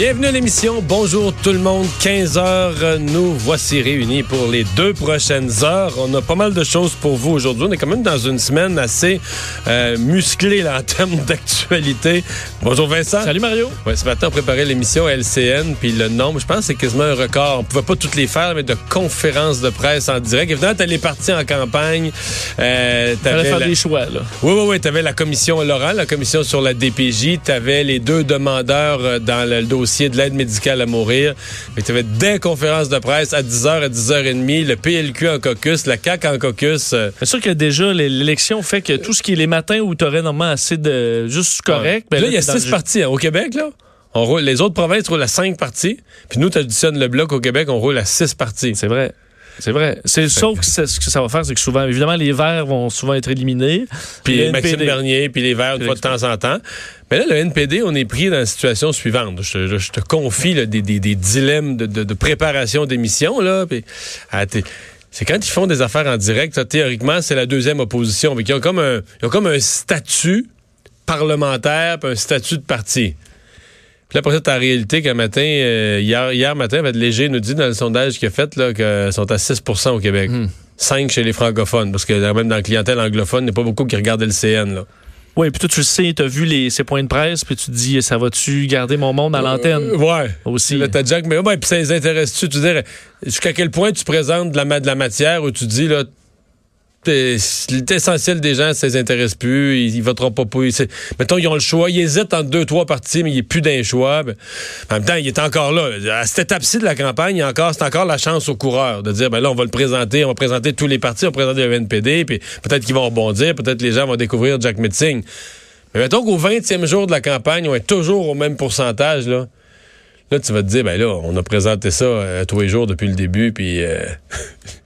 Bienvenue à l'émission. Bonjour tout le monde. 15 heures, nous voici réunis pour les deux prochaines heures. On a pas mal de choses pour vous aujourd'hui. On est quand même dans une semaine assez euh, musclée là, en termes d'actualité. Bonjour Vincent. Salut Mario. Ouais, ce matin, on préparait l'émission LCN, puis le nombre, je pense, c'est quasiment un record. On pouvait pas toutes les faire, mais de conférences de presse en direct. Évidemment, t'as les partis en campagne. Euh, Fallait faire la... des choix, là. Oui, oui, oui. T'avais la commission Laurent, la commission sur la DPJ. T'avais les deux demandeurs euh, dans le dossier de l'aide médicale à mourir. Mais tu avais des conférences de presse à 10h, à 10h30, le PLQ en caucus, la CAQ en caucus. C'est sûr que déjà, l'élection fait que tout ce qui est les matins où tu aurais normalement assez de juste correct. Ben là, il y a six partis hein, au Québec, là. On roule, les autres provinces roulent à cinq parties. Puis nous, tu additionnes le bloc au Québec, on roule à six parties. C'est vrai. C'est vrai. C'est sauf que ce que ça va faire, c'est que souvent, évidemment, les verts vont souvent être éliminés. Puis Maxime Bernier, puis les verts une fois de temps en temps. Mais là, le NPD, on est pris dans la situation suivante. Je, te confie là, des, des, des, dilemmes de, de, de préparation d'émissions. là. Puis, c'est quand ils font des affaires en direct, ça, théoriquement, c'est la deuxième opposition. Ils ont comme un, ils ont comme un statut parlementaire, puis un statut de parti. Puis là, après ça, la réalité qu'un matin, euh, hier, hier matin, Maître Léger nous dit dans le sondage qu'il a fait là, qu'ils sont à 6% au Québec. 5 chez les francophones, parce que même dans la clientèle anglophone, il n'y a pas beaucoup qui regardent le CN. Là. Oui, puis toi, tu le sais, tu as vu les, ces points de presse, puis tu te dis, ça va-tu garder mon monde à l'antenne? Euh, ouais. Aussi. Là, t'as Jack, mais ouais, puis ça les intéresse-tu? Tu veux dire, jusqu'à quel point tu présentes de la, de la matière où tu dis, là, l'essentiel des gens, ça les intéresse plus. Ils, voteront pas pour. Mettons, ils ont le choix. Ils hésitent entre deux, trois partis, mais il a plus d'un choix. Ben, en même temps, il est encore là. À cette étape-ci de la campagne, encore, c'est encore la chance aux coureurs de dire, ben là, on va le présenter, on va présenter tous les partis, on va présenter le NPD, puis peut-être qu'ils vont rebondir, peut-être les gens vont découvrir Jack Metzing. Mais mettons qu'au 20e jour de la campagne, on est toujours au même pourcentage, là. Là, tu vas te dire, ben là, on a présenté ça euh, tous les jours depuis le début, puis... Euh...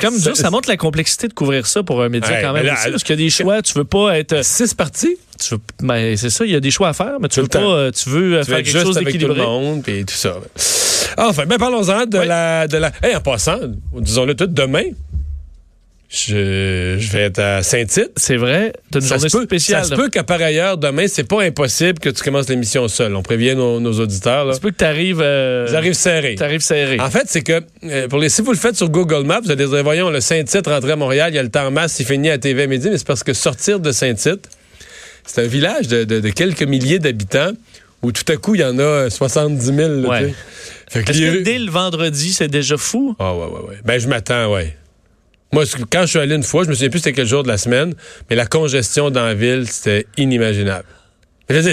Comme ça, ça montre la complexité de couvrir ça pour un média quand même. Là, parce qu'il y a des choix, tu veux pas être six parties? Tu veux, ben, c'est ça, il y a des choix à faire, mais tu veux pas, tu veux, tu faire quelque chose d'équilibré. tout le monde puis tout ça. Enfin, ben parlons-en de la, de la. Hey, en passant, disons-le tout, demain, je, je, vais être à Saint-Tite. C'est vrai? T'as une ça journée peut, spéciale. Ça se peut qu'à par ailleurs, demain, c'est pas impossible que tu commences l'émission seul. On prévient nos, nos auditeurs. Là. Ça peut que t'arrives... Euh, J'arrive serré. T'arrives serré. En fait, c'est que, euh, pour les, si vous le faites sur Google Maps, vous allez dire, voyons, le Saint-Tite rentré à Montréal, il y a le temps en masse, il finit à TV à midi, mais c'est parce que sortir de Saint-Tite, c'est un village de, de, de quelques milliers d'habitants où tout à coup, il y en a 70 000. Là, ouais. Est-ce que dès le vendredi, c'est déjà fou? Ah, ouais, ouais, ouais. Ben, je m'attends, ouais. Moi, quand je suis allé une fois, je me souviens plus c'était quel jour de la semaine, mais la congestion dans la ville, c'était inimaginable.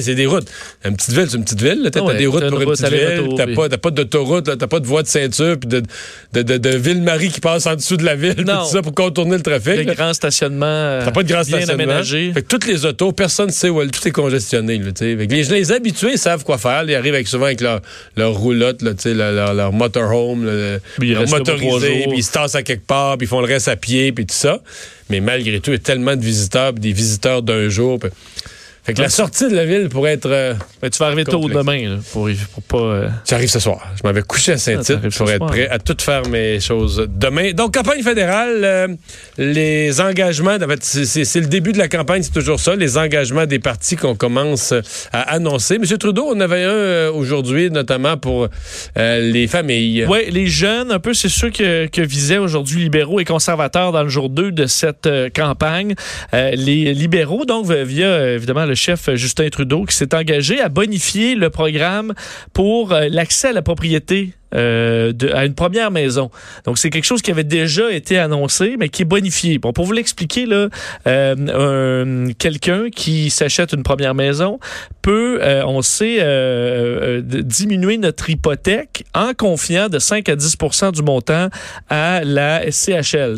C'est des routes. Une petite ville, c'est une petite ville. T'as ah ouais, des routes pour une petite ville. T'as pas, pas d'autoroute, t'as pas de voie de ceinture, puis de, de, de, de Ville-Marie qui passe en dessous de la ville, tout ça pour contourner le trafic. Grand stationnement. T'as pas de grand stationnement. Aménagé. Fait que toutes les autos, personne ne sait où tout est congestionné. Là, les, les habitués savent quoi faire. Ils arrivent avec, souvent avec leur, leur roulotte, là, leur, leur, leur motorhome, là, leur motorisé, puis ils se tassent à quelque part, puis ils font le reste à pied, puis tout ça. Mais malgré tout, il y a tellement de visiteurs, des visiteurs d'un jour. Pis... Fait que la sortie de la ville pourrait être. Euh, tu vas arriver tôt demain là, pour, pour pas. Euh... J'arrive ce soir. Je m'avais couché à Saint-Tite ah, pour être prêt à tout faire mes choses demain. Donc, campagne fédérale, euh, les engagements. En fait, c'est le début de la campagne, c'est toujours ça. Les engagements des partis qu'on commence à annoncer. Monsieur Trudeau, on avait un euh, aujourd'hui, notamment pour euh, les familles. Oui, les jeunes, un peu, c'est que, que visaient aujourd'hui libéraux et conservateurs dans le jour 2 de cette campagne. les libéraux, donc, via évidemment le chef Justin Trudeau qui s'est engagé à bonifier le programme pour euh, l'accès à la propriété euh, à une première maison. Donc, c'est quelque chose qui avait déjà été annoncé, mais qui est bonifié. Bon, pour vous l'expliquer, là, euh, quelqu'un qui s'achète une première maison peut, euh, on sait, euh, diminuer notre hypothèque en confiant de 5 à 10% du montant à la SCHL,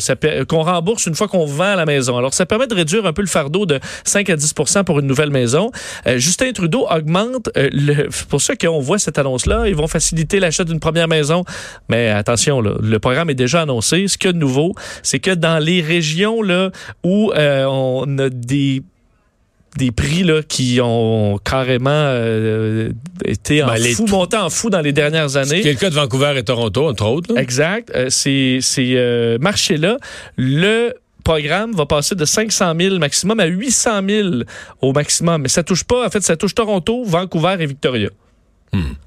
qu'on rembourse une fois qu'on vend la maison. Alors, ça permet de réduire un peu le fardeau de 5 à 10% pour une nouvelle maison. Justin Trudeau augmente, le, pour ça qu'on voit cette annonce-là, ils vont faciliter l'achat d'une première maisons. Mais attention, là, le programme est déjà annoncé. Ce qu'il y a de nouveau, c'est que dans les régions là, où euh, on a des des prix là, qui ont carrément euh, été en Ben, fou, tout- monté en fou dans les dernières années. C'est le cas de Vancouver et Toronto, entre autres. là. Exact. Euh, ces ces euh, marchés-là, le programme va passer de 500 000 maximum à 800 000 au maximum. Mais ça touche pas, en fait, ça touche Toronto, Vancouver et Victoria.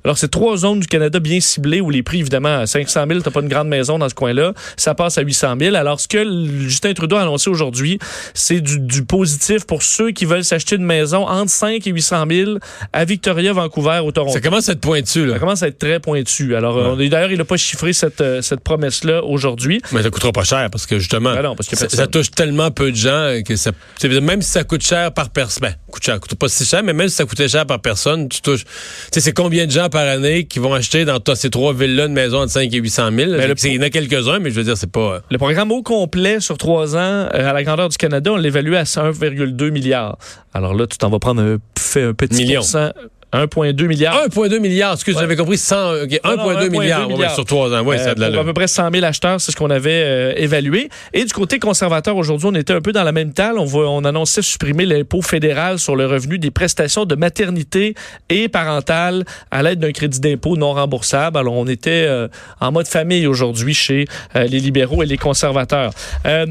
Alors, c'est trois zones du Canada bien ciblées où les prix, évidemment, à 500 000, t'as pas une grande maison dans ce coin-là, ça passe à 800 000. Alors, ce que Justin Trudeau a annoncé aujourd'hui, c'est du, du positif pour ceux qui veulent s'acheter une maison entre 5 et 800 000 à Victoria, Vancouver ou Toronto. Ça commence à être pointu, là. Ça commence à être très pointu. Alors, euh, d'ailleurs, il n'a pas chiffré cette, euh, cette promesse-là aujourd'hui. Mais ça coûtera pas cher parce que justement, Ben non, parce ça, touche tellement peu de gens que ça, même si ça coûte cher par personne, ben, coûte cher, coûte pas si cher, mais même si ça coûtait cher par personne, tu touches. Tu sais, c'est combien de gens par année qui vont acheter dans ces trois villes-là une maison entre 5 et 800 000? Mais le- Il y en a quelques-uns, mais je veux dire, c'est pas. euh, Le programme au complet sur trois ans, euh, à la grandeur du Canada, on l'évalue à 1,2 milliard. Alors là, tu t'en vas prendre un, fait un petit Million. pourcent, 1,2 milliard. 1,2 milliard, excuse, Ouais. j'avais compris 100, ok, 1,2 non, 1,2 milliards, ouais, sur trois ans. Oui, Euh, ça a de pour à l'allure. peu près 100 000 acheteurs, c'est ce qu'on avait euh, évalué. Et du côté conservateur, aujourd'hui, on était un peu dans la même talle. On, voit, on annonçait supprimer l'impôt fédéral sur le revenu des prestations de maternité et parentale à l'aide d'un crédit d'impôt non remboursable. Alors, on était euh, en mode famille aujourd'hui chez euh, les libéraux et les conservateurs. Euh,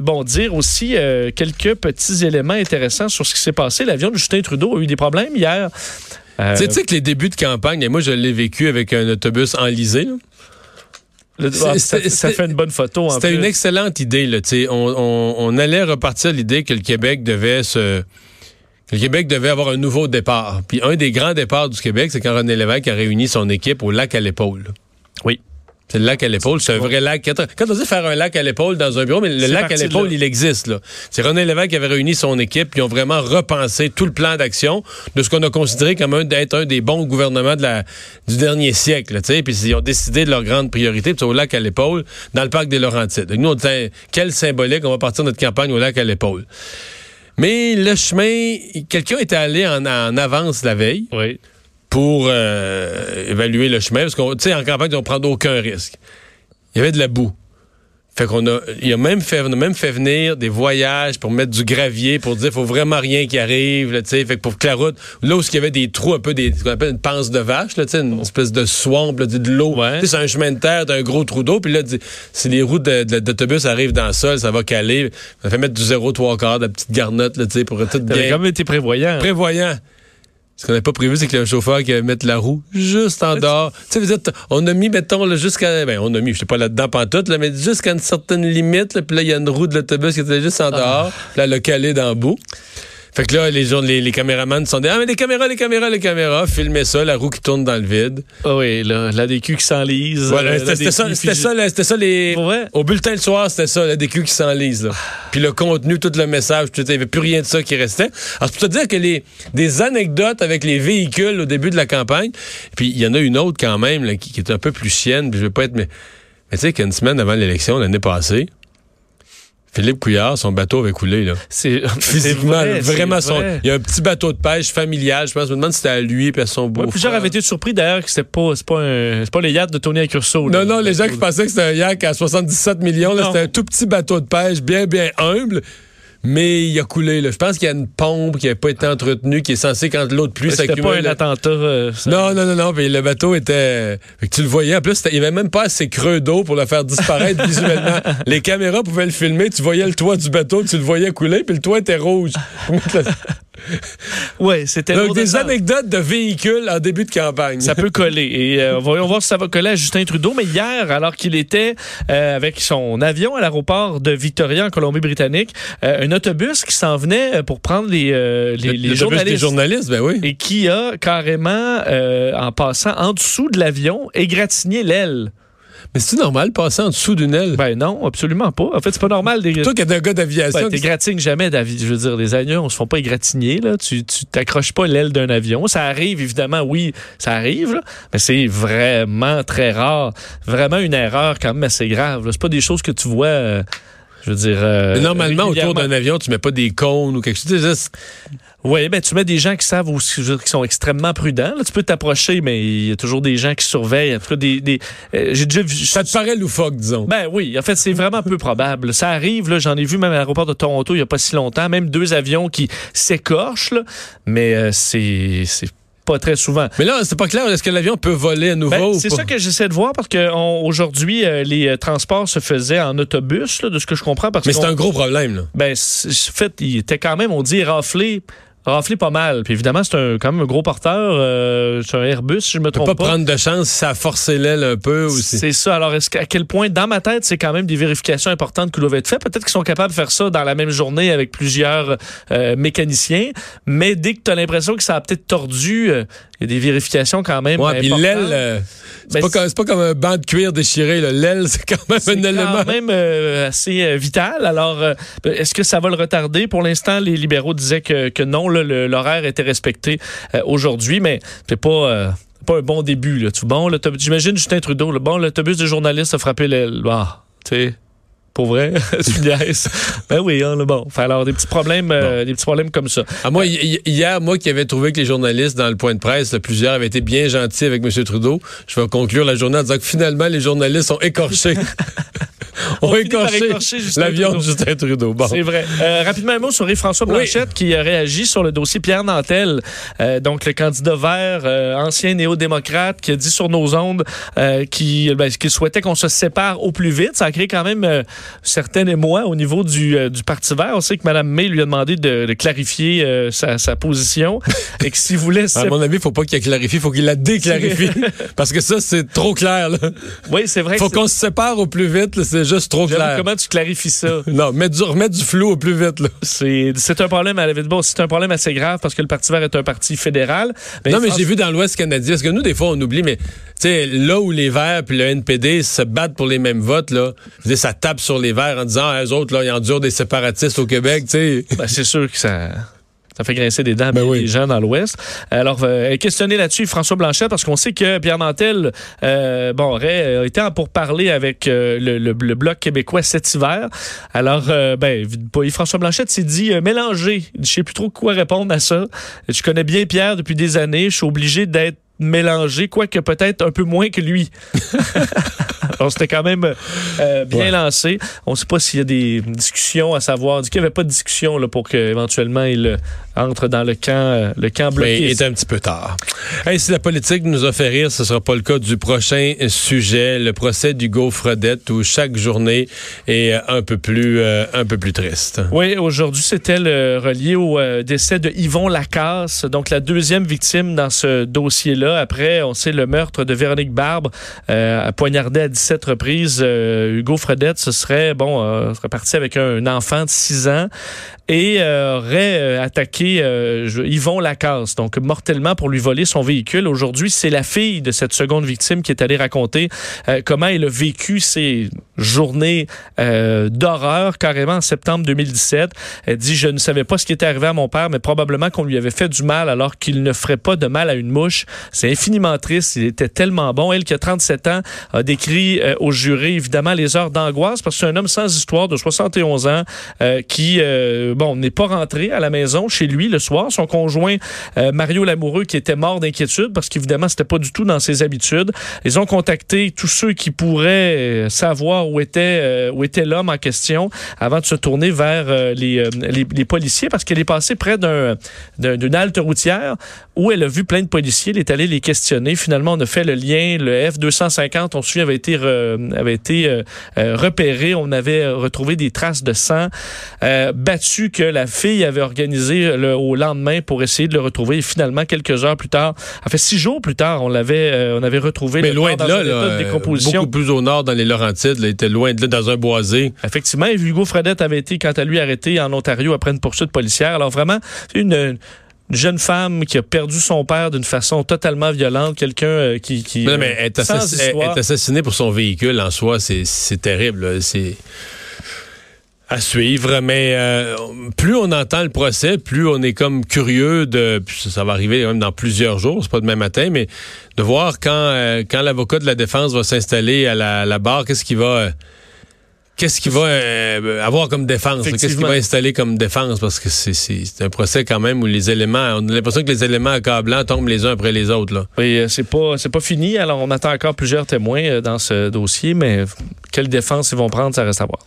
bon, dire aussi euh, quelques petits éléments intéressants sur ce qui s'est passé. L'avion de Justin Trudeau a eu des problèmes hier. Euh, Tu sais- que les débuts de campagne, et moi je l'ai vécu avec un autobus enlisé. là. ah, ça, fait une bonne photo. C'était une excellente idée. Là, on, on, on allait repartir l'idée que le Québec devait se... que Le Québec devait avoir un nouveau départ. Puis un des grands départs du Québec, c'est quand René Lévesque a réuni son équipe au lac à l'épaule. Oui. C'est le lac à l'épaule, c'est un vrai lac. Quand on dit faire un lac à l'épaule dans un bureau, mais le lac à de l'épaule, il existe. là. C'est René Lévesque qui avait réuni son équipe, puis ils ont vraiment repensé tout le plan d'action de ce qu'on a considéré comme un d'être un des bons gouvernements de la, du dernier siècle. sais. Puis ils ont décidé de leur grande priorité, puis au lac à l'épaule, dans le parc des Laurentides. Donc, nous, on disait, quel symbolique, on va partir notre campagne au lac à l'épaule. Mais le chemin, quelqu'un était allé en, en avance la veille Oui. Pour euh, évaluer le chemin, parce qu'on, tu sais, en campagne, on prend aucun risque. Il y avait de la boue. Fait qu'on a, il a même fait, on a même fait venir des voyages pour mettre du gravier, pour dire, faut vraiment rien qui arrive, tu sais. Fait que pour que la route, là où il y avait des trous, un peu des, ce qu'on appelle une panse de vache, là, tu sais, une espèce de swamp, là, de l'eau. Ouais. Tu sais, c'est un chemin de terre, d'un gros trou d'eau, puis là, si les routes d'autobus arrivent dans le sol, ça va caler. Ça fait mettre du 0,3 quart, de la petite garnotte, là, tu sais, pour tout T'avais bien quand même été prévoyant. prévoyant. Ce qu'on n'avait pas prévu, c'est qu'il y a un chauffeur qui allait mettre la roue juste en dehors. Tu sais, vous dites, on a mis, mettons, là, jusqu'à. Ben, on a mis, je sais pas là-dedans pantoute, là, mais jusqu'à une certaine limite, là, puis là, il y a une roue de l'autobus qui était juste en dehors. Puis là, elle a calé dans le bout. Fait que là, les, gens, les, les caméramans sont dit Ah, mais les caméras, les caméras, les caméras, filmez ça, la roue qui tourne dans le vide. Ah oui, là, la DQ qui s'enlise. Voilà, euh, c'était ça, c'était ça, c'était ça les. Pour vrai? Au bulletin le soir, c'était ça, la DQ qui s'enlise. Puis le contenu, tout le message, tout, il n'y avait plus rien de ça qui restait. Alors, c'est pour te dire que les des anecdotes avec les véhicules au début de la campagne, puis il y en a une autre quand même là, qui, qui est un peu plus chienne, puis je vais pas être... Mais, mais tu sais qu'une semaine avant l'élection, l'année passée, Philippe Couillard, son bateau avait coulé. Là. C'est Physiquement, vrai, vraiment, son, il y a un petit bateau de pêche familial, je pense. Je me demande si c'était à lui et à son beau Ouais, plusieurs avaient été surpris d'ailleurs que c'était pas, c'est pas, un- pas le yacht de Tony Accurso. là. Non, non, les gens qui pensaient que c'était un yak à 77 millions, là, c'était un tout petit bateau de pêche, bien, bien humble. Mais il a coulé. Là. Je pense qu'il y a une pompe qui n'a pas été entretenue, qui est censée, quand l'eau de pluie C'était s'accumule... pas un attentat. euh, ça. Non, non, non, non. Puis le bateau était. Fait que tu le voyais. En plus, c'était- il n'y avait même pas assez creux d'eau pour le faire disparaître visuellement. Les caméras pouvaient le filmer. Tu voyais le toit du bateau, tu le voyais couler, puis le toit était rouge. Ouais, c'était Donc, des anecdotes de véhicules en début de campagne. Ça peut coller. Et euh, voyons voir si ça va coller à Justin Trudeau. Mais hier, alors qu'il était euh, avec son avion à l'aéroport de Victoria en Colombie-Britannique, euh, un autobus qui s'en venait pour prendre les, euh, les, Le- les journalistes. des journalistes, ben oui. et qui a carrément, euh, en passant en dessous de l'avion, égratigné l'aile. Mais c'est normal passer en dessous d'une aile? Ben non, absolument pas. En fait, c'est pas normal. Des... Toi qui es un gars d'aviation. Ben, t'égratignes jamais d'avion. Je veux dire, les avions, on se font pas égratigner, là. Tu, tu t'accroches pas l'aile d'un avion. Ça arrive, évidemment, oui, ça arrive, là. Mais c'est vraiment très rare. Vraiment une erreur quand même assez grave. C'est pas des choses que tu vois, euh, je veux dire. euh, normalement, autour d'un avion, tu mets pas des cônes ou quelque chose. Oui, ben tu mets des gens qui savent aussi, qui sont extrêmement prudents. Là, tu peux t'approcher, mais il y a toujours des gens qui surveillent. En tout cas, des, des euh, j'ai déjà vu. Ça te paraît loufoque, disons. Ben oui, en fait, c'est vraiment peu probable. Ça arrive, là, j'en ai vu même à l'aéroport de Toronto il y a pas si longtemps, même deux avions qui s'écorchent, là, mais euh, c'est c'est pas très souvent. Mais là, c'est pas clair. Est-ce que l'avion peut voler à nouveau Ben, c'est ça que j'essaie de voir parce que on- aujourd'hui euh, les euh, transports se faisaient en autobus, là, de ce que je comprends. Parce Mais c'est un gros problème, là. Ben, en fait, il était quand même, on dit, raflé. Raflé pas mal. Puis évidemment, c'est un, quand même un gros porteur. euh, c'est un Airbus, si je me trompe pas. pas prendre de chance si ça a forcé l'aile un peu aussi. C'est ça. Alors, est-ce qu'à quel point, dans ma tête, c'est quand même des vérifications importantes qui doivent être faites? Peut-être qu'ils sont capables de faire ça dans la même journée avec plusieurs euh, mécaniciens, mais dès que tu as l'impression que ça a peut-être tordu, euh, il y a des vérifications quand même. Ouais, puis l'aile, euh, c'est Ben, pas, c'est- comme- c'est pas comme un banc de cuir déchiré. là. L'aile, c'est quand même un élément. quand même euh, assez vital. Alors, est-ce que ça va le retarder? Pour l'instant, les libéraux disaient que, que non, l'horaire était respecté euh, aujourd'hui, mais c'est pas... euh, pas un bon début. Là. Tu, bon, j'imagine Justin Trudeau. là, bon, l'autobus de journaliste a frappé l'aile. Ah, tu sais, pour vrai, tu niaises? Ben oui, hein, là, bon. Fait alors des petits problèmes, euh, des petits problèmes comme ça. Ah, moi, hi- hi- hier, moi qui avais trouvé que les journalistes dans le point de presse, là, plusieurs avaient été bien gentils avec M. Trudeau, je vais conclure la journée en disant que finalement, les journalistes ont écorché. ont finit par écorché l'avion de. Justin Trudeau. Bon. C'est vrai. Euh, rapidement, un mot sur François Oui. Blanchette qui a réagi sur le dossier Pierre Nantel, euh, donc le candidat vert, euh, ancien néo-démocrate, qui a dit sur nos ondes qu'il ben, qu'il souhaitait qu'on se sépare au plus vite. Ça a créé quand même certains émois au niveau du, euh, du Parti vert. On sait que Mme May lui a demandé de, de clarifier euh, sa, sa position et que s'il voulait... À se- mon avis, il faut pas qu'il la clarifie, il faut qu'il la déclarifie. parce que ça, c'est trop clair. Là. Oui, c'est vrai faut que c'est- qu'on se sépare au plus vite, c'est juste trop clair. Comment tu clarifies ça? Non, mettre du, remettre du flou au plus vite. C'est un problème à la bon, c'est un problème assez grave parce que le Parti vert est un parti fédéral. non, mais j'ai vu dans l'Ouest canadien, parce que nous, des fois, on oublie, mais là où les Verts puis le NPD se battent pour les mêmes votes, là, ça tape sur les Verts en disant, ah, eux autres, là, ils endurent des séparatistes au Québec, tu sais. Ben, c'est sûr que ça. Ça fait grincer des dents Ben oui. des gens dans l'Ouest. Alors, euh, questionner là-dessus François Blanchet, parce qu'on sait que Pierre Nantel euh, bon, aurait euh, été en pourparler avec euh, le, le- le Bloc québécois cet hiver. Alors, ben, François Blanchet s'est dit mélangé. Je sais plus trop quoi répondre à ça. Je connais bien Pierre depuis des années. Je suis obligé d'être mélangé, quoique peut-être un peu moins que lui. Alors, c'était quand même euh, bien Ouais. lancé. On ne sait pas s'il y a des discussions à savoir. On dit qu'il n'y avait pas de discussion là, pour qu'éventuellement il euh, entre dans le camp, euh, le camp Mais bloqué. il est un petit peu tard. Hey, si la politique nous a fait rire, ce sera pas le cas du prochain sujet, le procès d'Hugo Fredette, où chaque journée est un peu plus, euh, un peu plus triste. Oui, aujourd'hui, c'était relié au décès de Yvon Lacasse, donc la deuxième victime dans ce dossier-là. Après, on sait le meurtre de Véronique Barbe, euh, poignardée à 17 reprises. Euh, Hugo Fredette, ce serait, bon, euh, serait parti avec un enfant de 6 ans et aurait euh, attaqué euh, je- Yvon Lacasse, donc mortellement pour lui voler son véhicule. Aujourd'hui, c'est la fille de cette seconde victime qui est allée raconter euh, comment elle a vécu ces journées d'horreur carrément en septembre 2017. Elle dit je ne savais pas ce qui était arrivé à mon père, mais probablement qu'on lui avait fait du mal alors qu'il ne ferait pas de mal à une mouche. C'est infiniment triste. Il était tellement bon. Elle qui a 37 ans a décrit euh, au jury évidemment les heures d'angoisse parce que c'est un homme sans histoire de 71 ans euh, qui euh, bon n'est pas rentré à la maison chez lui le soir. Son conjoint euh, Mario Lamoureux qui était mort d'inquiétude parce qu'évidemment c'était pas du tout dans ses habitudes. Ils ont contacté tous ceux qui pourraient euh, savoir où était euh, où l'homme en question avant de se tourner vers euh, les, euh, policiers parce qu'elle est passée près d'un- d'une halte routière où elle a vu plein de policiers. Elle est allée les questionner. Finalement, on a fait le lien. Le F-250, on se souvient, avait été, re- avait été euh, euh, repéré. On avait retrouvé des traces de sang euh, battu que la fille avait organisé le- au lendemain pour essayer de le retrouver. Et finalement, quelques heures plus tard, en fait six jours plus tard, on l'avait euh, on avait retrouvé Mais le loin corps de là, là, de euh, décomposition. beaucoup plus au nord, dans les Laurentides, là, il était loin de là, dans un boisé. Effectivement, et Hugo Fredette avait été, quant à lui, arrêté en Ontario après une poursuite policière. Alors vraiment, c'est une, une jeune femme qui a perdu son père d'une façon totalement violente, quelqu'un euh, qui... qui Non, mais assass- histoire. être assassiné pour son véhicule en soi, c'est terrible. C'est à suivre, mais euh, plus on entend le procès, plus on est comme curieux de, ça, va arriver même dans plusieurs jours, c'est pas demain matin, mais de voir quand euh, quand l'avocat de la défense va s'installer à la, la barre, qu'est-ce qu'il va euh, qu'est-ce qu'il va euh, avoir comme défense? Qu'est-ce qu'il va installer comme défense? Parce que c'est un procès quand même où les éléments, on a l'impression que les éléments accablants tombent les uns après les autres. Là. Oui, euh, c'est pas, pas fini. Alors, on attend encore plusieurs témoins euh, dans ce dossier, mais quelle défense ils vont prendre, ça reste à voir.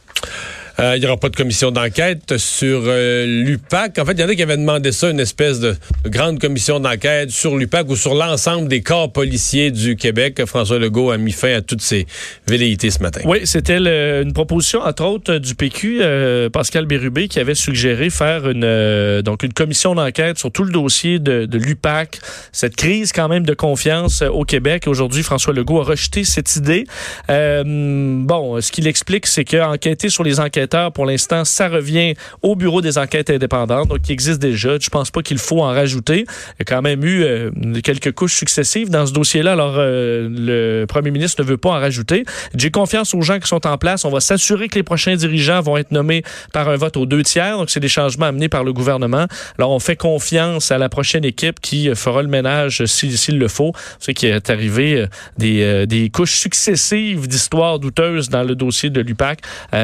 Euh, il n'y aura pas de commission d'enquête sur euh, l'UPAC. En fait, il y en a qui avaient demandé ça, une espèce de grande commission d'enquête sur l'UPAC ou sur l'ensemble des corps policiers du Québec. François Legault a mis fin à toutes ces velléités ce matin. Oui, c'était une proposition, entre autres, du PQ, euh, Pascal Bérubé, qui avait suggéré faire une, donc une commission d'enquête sur tout le dossier de, l'UPAC, cette crise quand même de confiance au Québec. Aujourd'hui, François Legault a rejeté cette idée. bon, ce qu'il explique, c'est qu'enquêter sur les enquêtes pour l'instant, ça revient au Bureau des enquêtes indépendantes, donc qui existe déjà. Je pense pas qu'il faut en rajouter. Il y a quand même eu euh, quelques couches successives dans ce dossier-là. Alors, euh, le premier ministre ne veut pas en rajouter. J'ai confiance aux gens qui sont en place. On va s'assurer que les prochains dirigeants vont être nommés par un vote aux deux tiers. Donc, c'est des changements amenés par le gouvernement. Alors, on fait confiance à la prochaine équipe qui fera le ménage s'il le faut. C'est qu'il est arrivé euh, des, couches successives d'histoires douteuses dans le dossier de l'UPAC.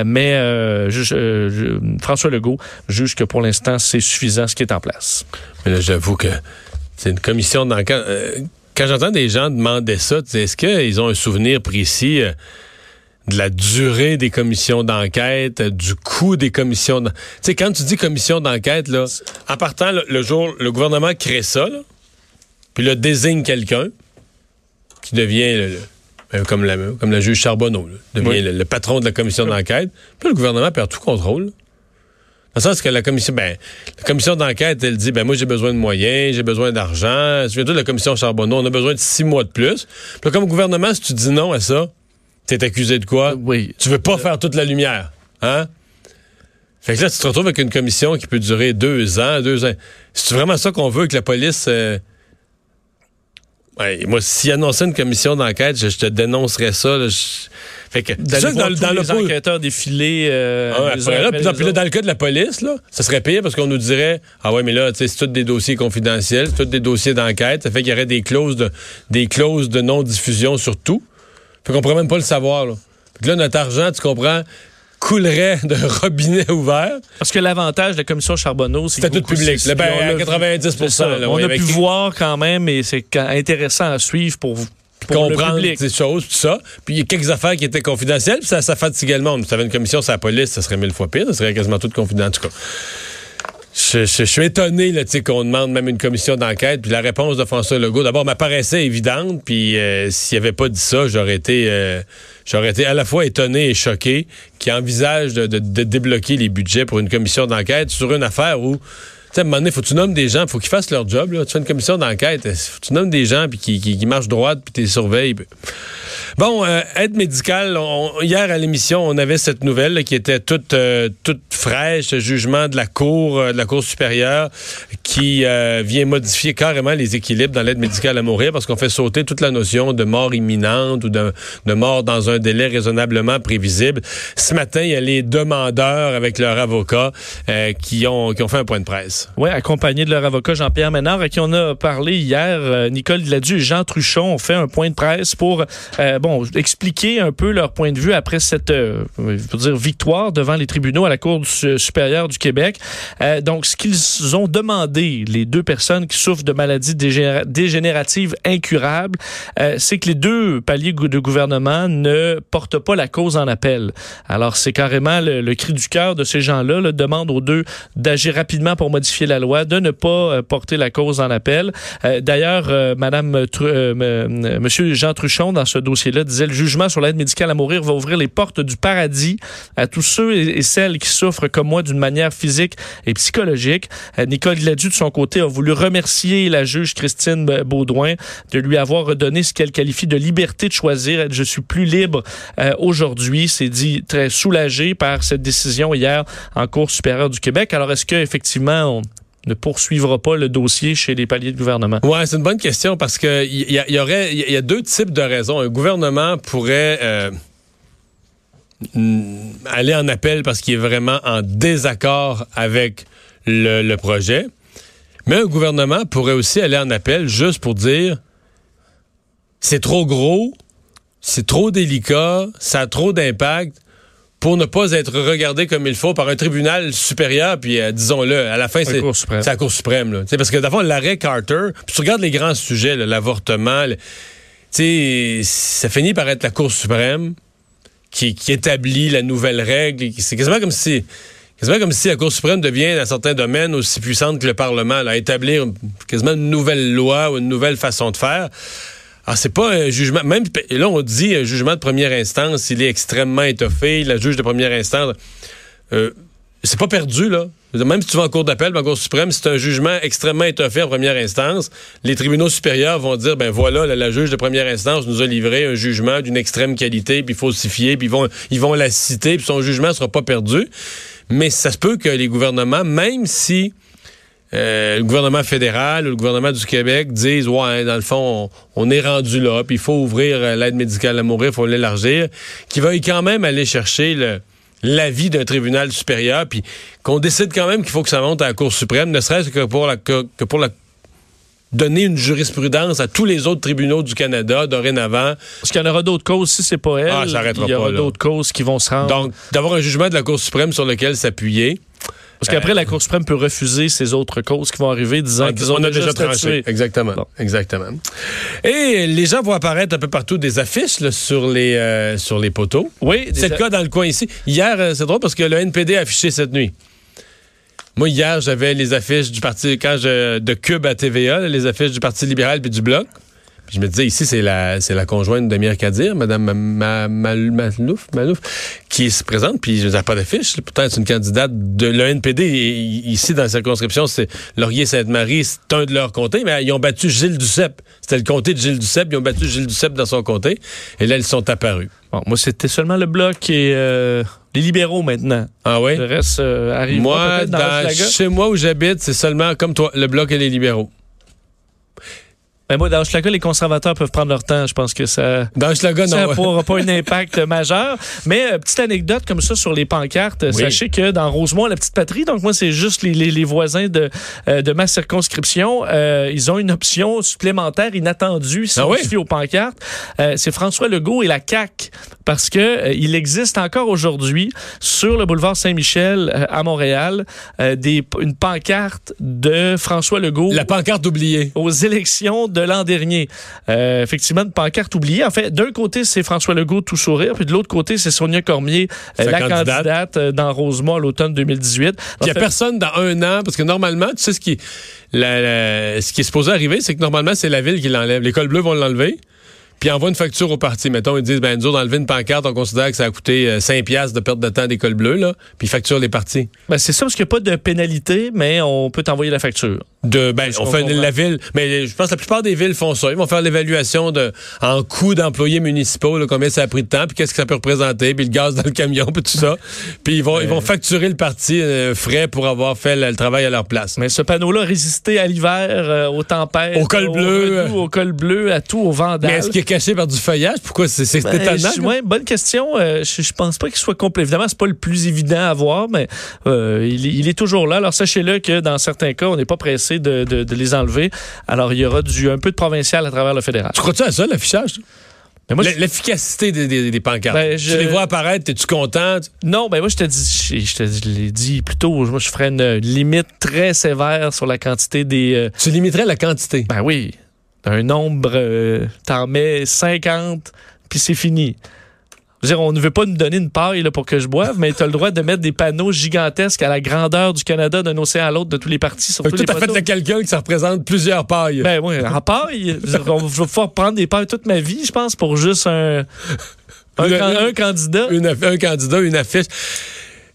mais euh, euh, François Legault juge que pour l'instant, c'est suffisant ce qui est en place. Mais là, j'avoue que c'est une commission d'enquête. Euh, quand j'entends des gens demander ça, est-ce qu'ils ont un souvenir précis de la durée des commissions d'enquête, du coût des commissions d'enquête? Tu sais, quand tu dis commission d'enquête, là, en partant, le jour, le gouvernement crée ça, puis le désigne quelqu'un qui devient le euh, comme, la, comme la juge Charbonneau, devient le, patron de la commission d'enquête. Puis le gouvernement perd tout contrôle. Dans le sens que la commission, ben, la commission d'enquête, elle dit, ben, moi, j'ai besoin de moyens, j'ai besoin d'argent. Souviens-toi de la commission Charbonneau, on a besoin de six mois de plus. Puis comme gouvernement, si tu dis non à ça, t'es accusé de quoi? Oui. Tu veux pas faire toute la lumière. Hein? Fait que là, tu te retrouves avec une commission qui peut durer deux ans, deux ans. C'est vraiment ça qu'on veut que la police euh, Ouais, moi, s'il annonçait une commission d'enquête, je, te dénoncerais ça. Fait que, dans, dans, dans les le enquêteurs défilés. Euh, ah là, puis, dans le cas de la police, là, ça serait pire parce qu'on nous dirait Ah ouais, mais là, c'est tous des dossiers confidentiels, c'est tous des dossiers d'enquête. Ça fait qu'il y aurait des clauses de des clauses de non-diffusion sur tout. Fait qu'on pourrait même pas le savoir. Là. Fait que là, notre argent, tu comprends, coulerait d'un robinet ouvert. Parce que l'avantage de la commission Charbonneau, c'est C'était tout public. ben, 90 On a pu voir quand même, et c'est intéressant à suivre pour vous comprendre ces choses, tout ça. Puis il y a quelques affaires qui étaient confidentielles, puis ça, ça fatigue le monde. Si tu avais une commission sur la police, ça serait mille fois pire, ça serait quasiment tout confidentiel. En tout cas. Je, suis étonné qu'on demande même une commission d'enquête. Puis la réponse de François Legault, d'abord, m'apparaissait évidente. Puis euh, s'il avait pas dit ça, j'aurais été, euh, été à la fois étonné et choqué qu'il envisage de, débloquer les budgets pour une commission d'enquête sur une affaire où sais, à un moment donné, faut que tu nommes des gens, faut qu'ils fassent leur job. Là. Tu fais une commission d'enquête, faut que tu nommes des gens puis qui, qui, marchent droit puis tu les surveilles. Bon, euh, aide médicale, hier à l'émission, on avait cette nouvelle qui était toute, euh, toute fraîche, jugement de la Cour, euh, de la Cour supérieure, qui vient modifier carrément les équilibres dans l'aide médicale à mourir parce qu'on fait sauter toute la notion de mort imminente ou de, de mort dans un délai raisonnablement prévisible. Ce matin, il y a les demandeurs avec leur avocat qui, ont, qui ont fait un point de presse. Oui, accompagné de leur avocat Jean-Pierre Ménard, à qui on a parlé hier. Nicole Gladu et Jean Truchon ont fait un point de presse pour bon, expliquer un peu leur point de vue après cette euh, dire victoire devant les tribunaux à la Cour supérieure du Québec. Euh, donc, ce qu'ils ont demandé, les deux personnes qui souffrent de maladies dégénératives incurables, euh, c'est que les deux paliers de gouvernement ne portent pas la cause en appel. Alors, c'est carrément le, cri du cœur de ces gens-là, le demande aux deux d'agir rapidement pour modifier de ne pas porter la cause en appel. D'ailleurs, Madame, Monsieur Jean Truchon, dans ce dossier là disait le jugement sur l'aide médicale à mourir va ouvrir les portes du paradis à tous ceux et celles qui souffrent comme moi d'une manière physique et psychologique. Euh, Nicole Gladu, de son côté, a voulu remercier la juge Christine Baudouin de lui avoir redonné ce qu'elle qualifie de liberté de choisir. Je suis plus libre euh, aujourd'hui. C'est dit très soulagé par cette décision hier en Cour supérieure du Québec. Alors, est-ce qu'effectivement, on ne poursuivra pas le dossier chez les paliers de gouvernement? Ouais, c'est une bonne question parce que il y, aurait, a deux types de raisons. Un gouvernement pourrait euh, aller en appel parce qu'il est vraiment en désaccord avec le, projet. Mais un gouvernement pourrait aussi aller en appel juste pour dire c'est trop gros, c'est trop délicat, ça a trop d'impact pour ne pas être regardé comme il faut par un tribunal supérieur, puis euh, disons-le, à la fin, c'est la Cour suprême. Là. Parce que d'abord, l'arrêt Carter, puis tu regardes les grands sujets, l'avortement, ça finit par être la Cour suprême qui, établit la nouvelle règle. C'est quasiment comme si... Quasiment comme si la Cour suprême devient, dans certains domaines, aussi puissante que le Parlement, à établir quasiment une nouvelle loi ou une nouvelle façon de faire. Ah, c'est pas un jugement. Même là, on dit un jugement de première instance, il est extrêmement étoffé. La juge de première instance, euh, c'est pas perdu là. Même si tu vas en cour d'appel, en cour suprême, c'est un jugement extrêmement étoffé en première instance. Les tribunaux supérieurs vont dire, ben voilà, la, juge de première instance nous a livré un jugement d'une extrême qualité, puis falsifié, puis ils vont, ils vont la citer, puis son jugement sera pas perdu. Mais ça se peut que les gouvernements, même si euh, le gouvernement fédéral ou le gouvernement du Québec disent ouais dans le fond on, est rendu là puis il faut ouvrir euh, l'aide médicale à mourir il faut l'élargir qui veuille quand même aller chercher l'avis d'un tribunal supérieur puis qu'on décide quand même qu'il faut que ça monte à la Cour suprême ne serait-ce que pour la que, pour la donner une jurisprudence à tous les autres tribunaux du Canada dorénavant. Parce qu'il y en aura d'autres causes si c'est pas elle. Ah, il y aura d'autres causes qui vont se rendre. Donc, d'avoir un jugement de la Cour suprême sur lequel s'appuyer. Parce qu'après, la Cour suprême peut refuser ces autres causes qui vont arriver disant ah, qu'ils ont déjà, tranché. Exactement. Exactement. Et les gens vont apparaître un peu partout des affiches sur, les, euh, sur les poteaux. Oui. C'est le cas dans le coin ici. Hier, euh, c'est drôle parce que le NPD a affiché cette nuit. Moi, hier, j'avais les affiches du parti, quand je, de Cube à TVA, les affiches du Parti libéral puis du Bloc je me disais, ici, c'est la, c'est la conjointe d'Amir Kadir, Mme Malouf, Malouf, qui se présente, puis je n'ai pas d'affiche. Pourtant, c'est une candidate de l'ENPD. ici, dans la circonscription, c'est Laurier-Sainte-Marie, c'est un de leurs comtés, mais ils ont battu Gilles Duceppe. C'était le comté de Gilles Duceppe. Ils ont battu Gilles Duceppe dans son comté. Et là, ils sont apparus. Bon, moi, c'était seulement le bloc et euh, les libéraux maintenant. Ah oui? Le reste euh, arrive Moi, dans, chez moi où j'habite, c'est seulement comme toi, le bloc et les libéraux. Mais moi, dans Hochelaga, les conservateurs peuvent prendre leur temps. Je pense que ça. Dans ça n'aura pas un impact majeur. Mais euh, petite anecdote comme ça sur les pancartes. Sachez que dans Rosemont, la petite patrie, donc moi, c'est juste les, les, les, voisins de, euh, de ma circonscription, euh, ils ont une option supplémentaire inattendue si ah on se fie aux pancartes. c'est François Legault et la CAQ. Parce que il existe encore aujourd'hui sur le boulevard Saint-Michel à Montréal des, une pancarte de François Legault. La pancarte oubliée. Aux élections de l'an dernier. Euh, effectivement, une pancarte oubliée. En fait, d'un côté, c'est François Legault tout sourire, puis de l'autre côté, c'est Sonia Cormier, euh, la candidate, euh, dans Rosemont à l'automne 2018. Il n'y a personne dans un an, parce que normalement, tu sais ce qui, ce qui est supposé arriver, c'est que normalement, c'est la ville qui l'enlève. Les cols bleus vont l'enlever puis envoie une facture au parti. Mettons, ils disent, ben, nous autres, enlever une pancarte, on considère que ça a coûté 5 euh, piastres de perte de temps d'école bleue, là, puis facture les partis. Ben, c'est ça, parce qu'il n'y a pas de pénalité, mais on peut t'envoyer la facture. De, ben, on fait la ville, mais je pense que la plupart des villes font ça. Ils vont faire l'évaluation de, en coût d'employés municipaux, là, combien ça a pris de temps, puis qu'est-ce que ça peut représenter, puis le gaz dans le camion, puis tout ça. Puis ils vont, ils vont facturer le parti euh, frais pour avoir fait le, travail à leur place. Mais ce panneau-là résistait à l'hiver, euh, aux tempêtes, au col bleu, au, col bleu, à tout, au vent Mais est-ce qu'il est caché par du feuillage? Pourquoi c'est ben, étonnant? bonne question. Euh, je, pense pas qu'il soit complet. Évidemment, c'est pas le plus évident à voir, mais il, est toujours là. Alors sachez-le que dans certains cas, on n'est pas pressé de, les enlever. Alors il y aura du un peu de provincial à travers le fédéral. Tu crois-tu à ça, l'affichage? L'efficacité des, pancartes. Ben, je... Tu les vois apparaître, es-tu content? Non, ben moi je te dis, je, te l'ai dit plutôt, moi je ferais une limite très sévère sur la quantité des. Euh, tu limiterais la quantité? Ben oui un nombre, euh, t'en mets 50, puis c'est fini. Je veux dire, on ne veut pas nous donner une paille là, pour que je boive, mais tu as le droit de mettre des panneaux gigantesques à la grandeur du Canada d'un océan à l'autre de tous les partis. Sur tous tout à fait de calcul que ça représente plusieurs pailles. Ben oui, en paille. je vais pouvoir prendre des pailles toute ma vie, je pense, pour juste un, un, candidat. un candidat, une affiche.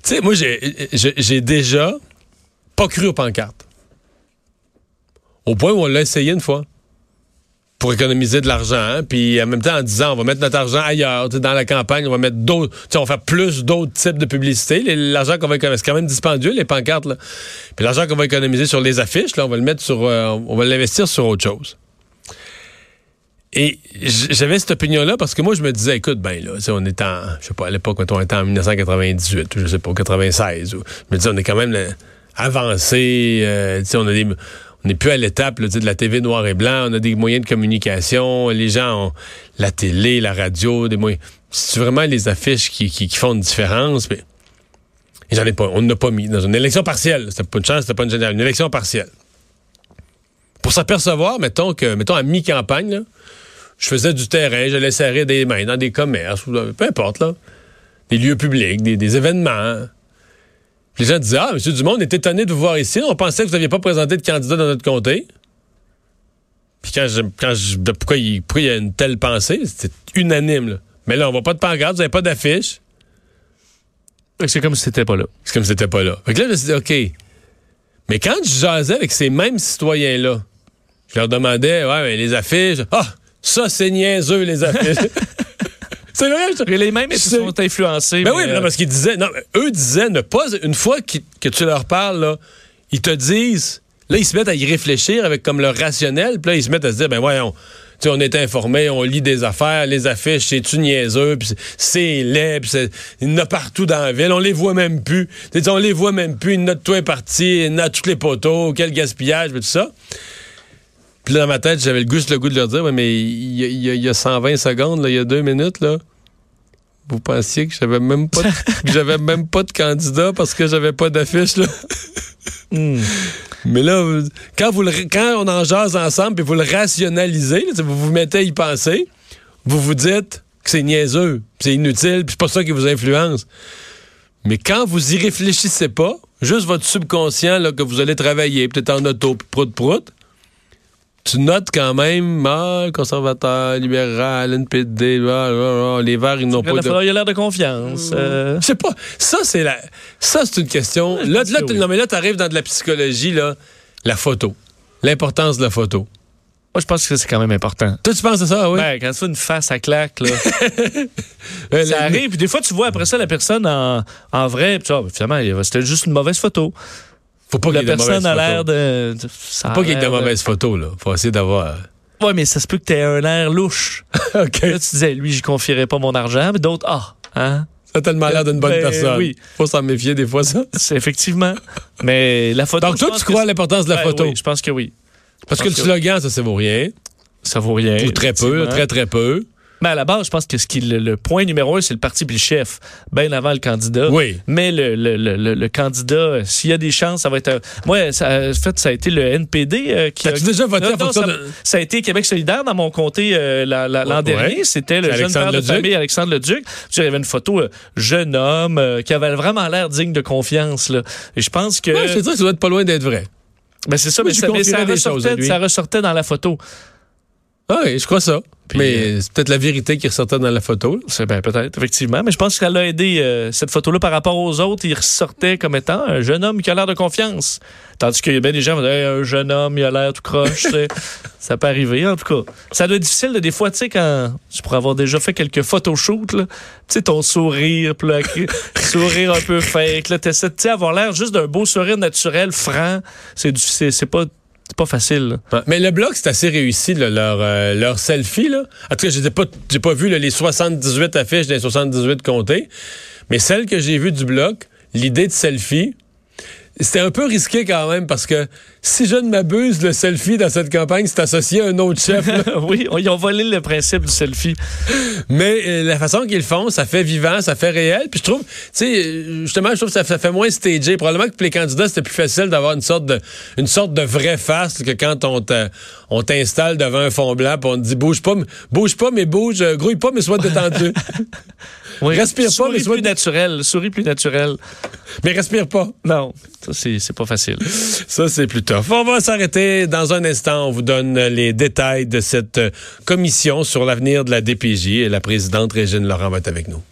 Tu sais, moi, j'ai déjà pas cru aux pancartes. Au point où on l'a essayé une fois pour économiser de l'argent, hein, puis en même temps en disant on va mettre notre argent ailleurs, dans la campagne, on va mettre d'autres, on va faire plus d'autres types de publicité. L'argent qu'on va économiser, c'est quand même dispendieux les pancartes là. Puis l'argent qu'on va économiser sur les affiches, là, on va le mettre sur, euh, on va l'investir sur autre chose. Et j'avais cette opinion-là parce que moi, je me disais, écoute, ben là, on est en, je sais pas, à l'époque, on était en 1998, je sais pas, 96, je me disais, on est quand même avancé, euh, on a des on n'est plus à l'étape de la TV noir et blanc. On a des moyens de communication. Les gens ont la télé, la radio, des moyens. C'est vraiment les affiches qui, font une différence. Mais j'en ai pas. On n'a pas mis dans une élection partielle. C'était pas une chance, c'était pas une générale. Une élection partielle. Pour s'apercevoir, mettons que, mettons à mi-campagne, je faisais du terrain, je serrer des mains dans des commerces, peu importe là, des lieux publics, des, événements. Les gens disaient Ah, M. Dumont, on est étonné de vous voir ici. On pensait que vous n'aviez pas présenté de candidat dans notre comté. Puis quand je, quand je, pourquoi, il, pourquoi il y a une telle pensée, c'était unanime. Mais là, on voit pas de pancarte, vous n'avez pas d'affiche. C'est comme si c'était pas là. C'est comme si c'était pas là. Fait que là, je me suis dit, OK. Mais quand je jasais avec ces mêmes citoyens-là, je leur demandais, ouais, mais les affiches, ah, ça, c'est niaiseux, les affiches. c'est vrai. Je... Les mêmes ils sont influencés. Ben oui, euh, parce qu'ils disaient, non, eux disaient ne pas, une fois que tu leur parles, là, ils te disent, là, ils se mettent à y réfléchir avec comme leur rationnel, puis là, ils se mettent à se dire, ben voyons, sais, on est informé, on lit des affaires, les affiches, c'est-tu niaiseux, puis c'est laid, puis il y en a partout dans la ville, on les voit même plus. T'sais, on les voit même plus, il y tout est parti, il y a tous les poteaux, quel gaspillage, tout ça. Puis là, dans ma tête, j'avais le goût, le goût de leur dire, ouais, mais il y, a 120 secondes, il y a deux minutes, là. Vous pensiez que j'avais même pas de, j'avais même pas de candidat parce que j'avais pas d'affiche, là? Hmm. Mais là, quand, vous quand on en jase ensemble et vous le rationalisez, vous vous mettez à y penser, vous vous dites que c'est niaiseux, c'est inutile, puis c'est pas ça qui vous influence. Mais quand vous y réfléchissez pas, juste votre subconscient là, que vous allez travailler, peut-être en auto, prout prout, tu notes quand même, ah, conservateur, libéral, NPD, les Verts, ils n'ont pas de... Il y a l'air de confiance. Euh. Je sais pas. Ça, c'est la... Ça, c'est une question... là, là, non, mais là, t'arrives dans de la psychologie, là, la photo. L'importance de la photo. Moi, je pense que c'est quand même important. Toi, tu penses à ça, oui? Ben, quand tu fais une face à claque, là. ça arrive. Puis des fois, tu vois après ça la personne en, en vrai. Puis, finalement, c'était juste une mauvaise photo. Faut pas que la personne a l'air de. Faut pas qu'il y ait de mauvaises photos, là. Faut essayer d'avoir. Ouais, mais ça se peut que t'aies un air louche. OK. Là, tu disais, lui, j'y confierais pas mon argent, mais d'autres, ah, hein? Ça a tellement l'air d'une bonne ben, personne. Oui. Faut s'en méfier des fois, ça. C'est effectivement. Mais la photo. Donc, toi, tu crois à l'importance de la photo? Oui, je pense que oui. Parce que le slogan, ça, ça vaut rien. Ça vaut rien. Ou très peu, très, très peu. Mais à la base, je pense que ce qui, le, point numéro un, c'est le parti puis le chef, bien avant le candidat. Oui. Mais le, le, le candidat, s'il y a des chances, ça va être. moi, ça, en fait, ça a été le NPD euh, qui. As-tu déjà voté en fonction ça, de... ça a été Québec solidaire dans mon comté euh, l'an dernier. C'était le jeune père de famille, Alexandre Leduc. Il y avait une photo euh, jeune homme qui avait vraiment l'air digne de confiance. Là. Et je pense que. Ouais, c'est ça, ça doit être pas loin d'être vrai. Ben c'est ça, mais, ça, ressortait, ça ressortait dans la photo. Ah oui, je crois ça mais euh, c'est peut-être la vérité qui ressortait dans la photo. C'est ben peut-être, effectivement. Mais je pense qu'elle a aidé euh, cette photo-là par rapport aux autres. Il ressortait comme étant un jeune homme qui a l'air de confiance. Tandis qu'il y a bien des gens qui disent un jeune homme, il a l'air tout croche. ça peut arriver, en tout cas. Ça doit être difficile, de, des fois, tu sais, quand tu pourrais avoir déjà fait quelques photoshoots, tu sais, ton sourire, là, sourire un peu fake, là, t'essaies de avoir l'air juste d'un beau sourire naturel, franc. C'est pas c'est pas facile. Mais le blog, c'est assez réussi, leur, euh, leur selfie. Là. En tout cas, j'ai pas, pas vu les 78 affiches des 78 comtés. Mais celle que j'ai vue du blog, l'idée de selfie, c'était un peu risqué quand même parce que si je ne m'abuse, le selfie dans cette campagne, c'est associé à un autre chef. oui, ils ont volé le principe du selfie. Mais euh, la façon qu'ils le font, ça fait vivant, ça fait réel. Puis je trouve, tu sais, justement, je trouve que ça fait, moins stagé. Probablement que pour les candidats, c'était plus facile d'avoir une sorte de une sorte de vraie face que quand on t'installe devant un fond blanc, puis on te dit bouge pas, bouge pas, mais bouge, euh, grouille pas, mais sois détendu. Oui. Respire pas, mais sois plus naturel. Souris plus naturel. Mais respire pas. Non, ça c'est pas facile. Ça c'est plus tough. On va s'arrêter dans un instant. On vous donne les détails de cette commission sur l'avenir de la DPJ et la présidente Régine Laurent va être avec nous.